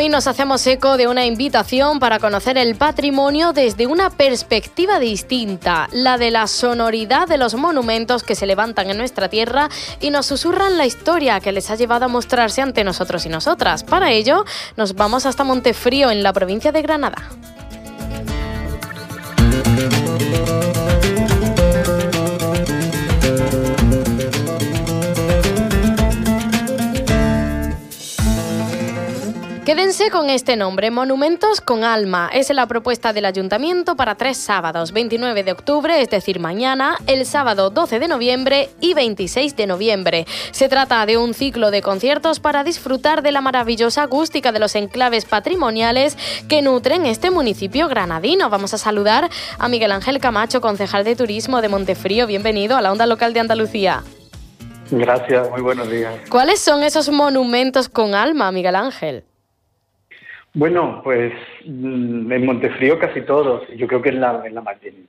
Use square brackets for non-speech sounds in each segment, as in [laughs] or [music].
Hoy nos hacemos eco de una invitación para conocer el patrimonio desde una perspectiva distinta, la de la sonoridad de los monumentos que se levantan en nuestra tierra y nos susurran la historia que les ha llevado a mostrarse ante nosotros y nosotras. Para ello, nos vamos hasta Montefrío, en la provincia de Granada. Con este nombre, Monumentos con Alma. Es la propuesta del ayuntamiento para tres sábados, 29 de octubre, es decir, mañana, el sábado 12 de noviembre y 26 de noviembre. Se trata de un ciclo de conciertos para disfrutar de la maravillosa acústica de los enclaves patrimoniales que nutren este municipio granadino. Vamos a saludar a Miguel Ángel Camacho, concejal de turismo de Montefrío. Bienvenido a la onda local de Andalucía. Gracias, muy buenos días. ¿Cuáles son esos monumentos con alma, Miguel Ángel? Bueno, pues mm, en Montefrío casi todos. Yo creo que en, la, en, la,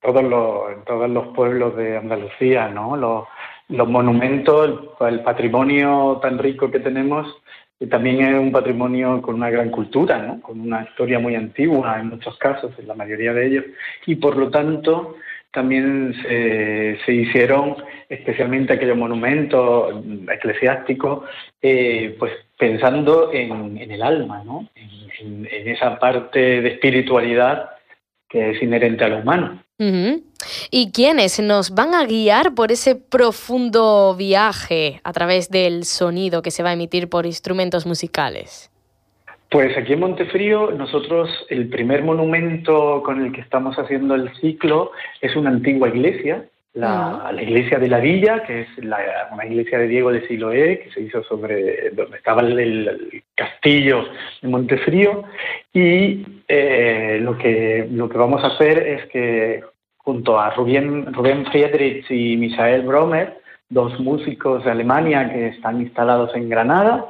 todos los, en todos los pueblos de Andalucía, ¿no? Los, los monumentos, el, patrimonio tan rico que tenemos, y también es un patrimonio con una gran cultura, ¿no? Con una historia muy antigua en muchos casos, en la mayoría de ellos, y por lo tanto también se, se hicieron especialmente aquellos monumentos eclesiásticos, eh, pues pensando en, en, el alma, ¿no? En, en, esa parte de espiritualidad que es inherente a lo humano. ¿Y quiénes nos van a guiar por ese profundo viaje a través del sonido que se va a emitir por instrumentos musicales? Pues aquí en Montefrío, nosotros el primer monumento con el que estamos haciendo el ciclo es una antigua iglesia, la, la iglesia de la Villa, que es la, una iglesia de Diego de Siloé, que se hizo sobre donde estaba el, el castillo de Montefrío. Y eh, lo, que, lo que vamos a hacer es que junto a Rubén, Rubén Friedrich y Michael Bromer, dos músicos de Alemania que están instalados en Granada,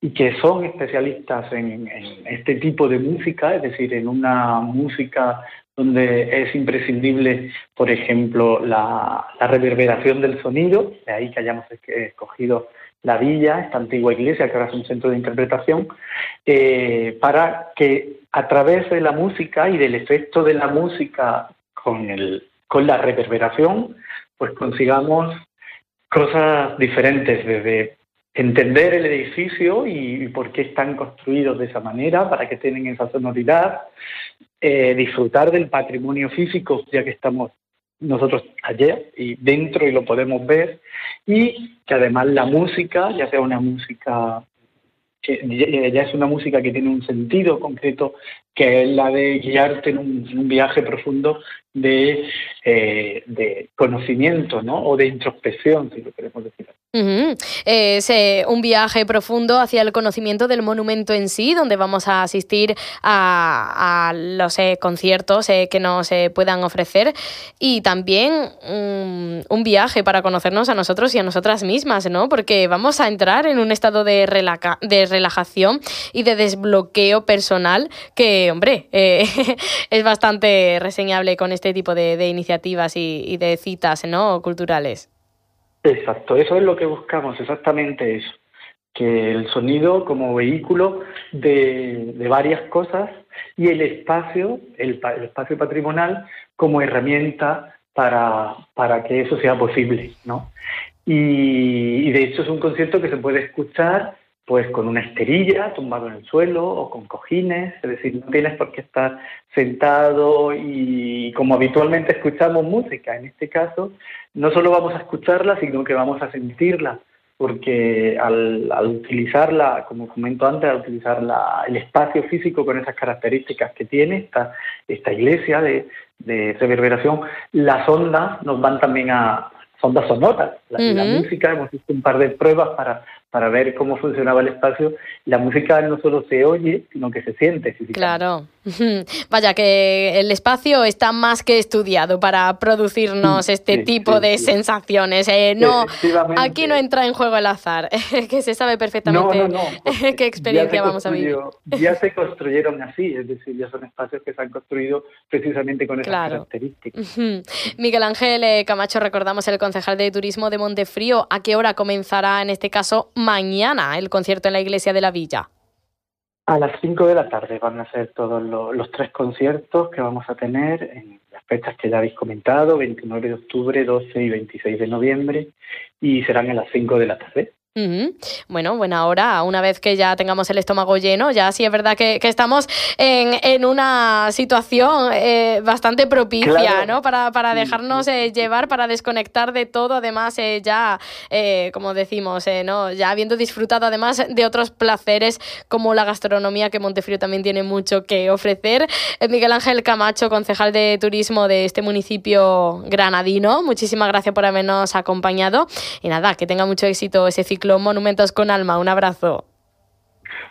y que son especialistas en, en, este tipo de música, es decir, en una música donde es imprescindible, por ejemplo, la, reverberación del sonido, de ahí que hayamos escogido la villa, esta antigua iglesia que ahora es un centro de interpretación, eh, para que a través de la música y del efecto de la música con, el, con la reverberación, pues consigamos cosas diferentes, desde entender el edificio y, por qué están construidos de esa manera, para que tengan esa sonoridad, eh, disfrutar del patrimonio físico, ya que estamos nosotros ayer y dentro y lo podemos ver, y que además la música, ya sea una música que ya es una música que tiene un sentido concreto, que es la de guiarte en un, viaje profundo de, eh, de conocimiento ¿no? o de introspección, si lo queremos decir. Es eh, un viaje profundo hacia el conocimiento del monumento en sí, donde vamos a asistir a, a los eh, conciertos que nos puedan ofrecer y también um, un viaje para conocernos a nosotros y a nosotras mismas, ¿no? Porque vamos a entrar en un estado de, relaja de relajación y de desbloqueo personal que, hombre, [laughs] es bastante reseñable con este tipo de, iniciativas y, de citas ¿no? culturales. Exacto, eso es lo que buscamos, exactamente eso, que el sonido como vehículo de, varias cosas y el espacio, el, el, espacio patrimonial como herramienta para, para que eso sea posible, ¿no? Y de hecho es un concierto que se puede escuchar pues con una esterilla tumbado en el suelo o con cojines, es decir, no tienes por qué estar sentado y como habitualmente escuchamos música, en este caso, no solo vamos a escucharla, sino que vamos a sentirla, porque al, al utilizarla, como comento antes, al utilizar la, el espacio físico con esas características que tiene esta, esta iglesia de, de reverberación, las ondas nos van también a, ondas sonoras. La, uh -huh. la, música, hemos visto un par de pruebas para, para ver cómo funcionaba el espacio, la música no solo se oye, sino que se siente. Claro. [laughs] Vaya, que el espacio está más que estudiado para producirnos este tipo de sensaciones. Eh, no, aquí no entra en juego el azar, [laughs] que se sabe perfectamente [laughs] qué experiencia vamos a vivir. Ya se construyeron así, es decir, ya son espacios que se han construido precisamente con esas características. Miguel Ángel eh, Camacho, recordamos el concejal de turismo de Montefrío. ¿A qué hora comenzará en este caso mañana el concierto en la iglesia de la Villa? A las 5 de la tarde van a ser todos los, tres conciertos que vamos a tener en las fechas que ya habéis comentado, 29 de octubre, 12 y 26 de noviembre, y serán a las 5 de la tarde. Bueno, buena hora. Una vez que ya tengamos el estómago lleno, ya sí es verdad que, estamos en, una situación eh, bastante propicia, ¿no? Para, dejarnos eh, llevar, para desconectar de todo. Además, eh, ya, como decimos, ¿no? Ya habiendo disfrutado además de otros placeres como la gastronomía, que Montefrío también tiene mucho que ofrecer. Miguel Ángel Camacho, concejal de turismo de este municipio granadino, muchísimas gracias por habernos acompañado. Y nada, que tenga mucho éxito ese ciclo Monumentos con Alma. Un abrazo.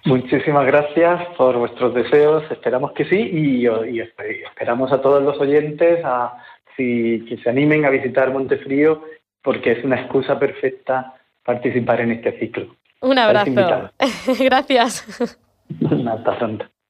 Muchísimas gracias por vuestros deseos, esperamos que sí y, esperamos a todos los oyentes a si, que se animen a visitar Montefrío porque es una excusa perfecta participar en este ciclo. Un abrazo. [laughs] gracias. Hasta pronto.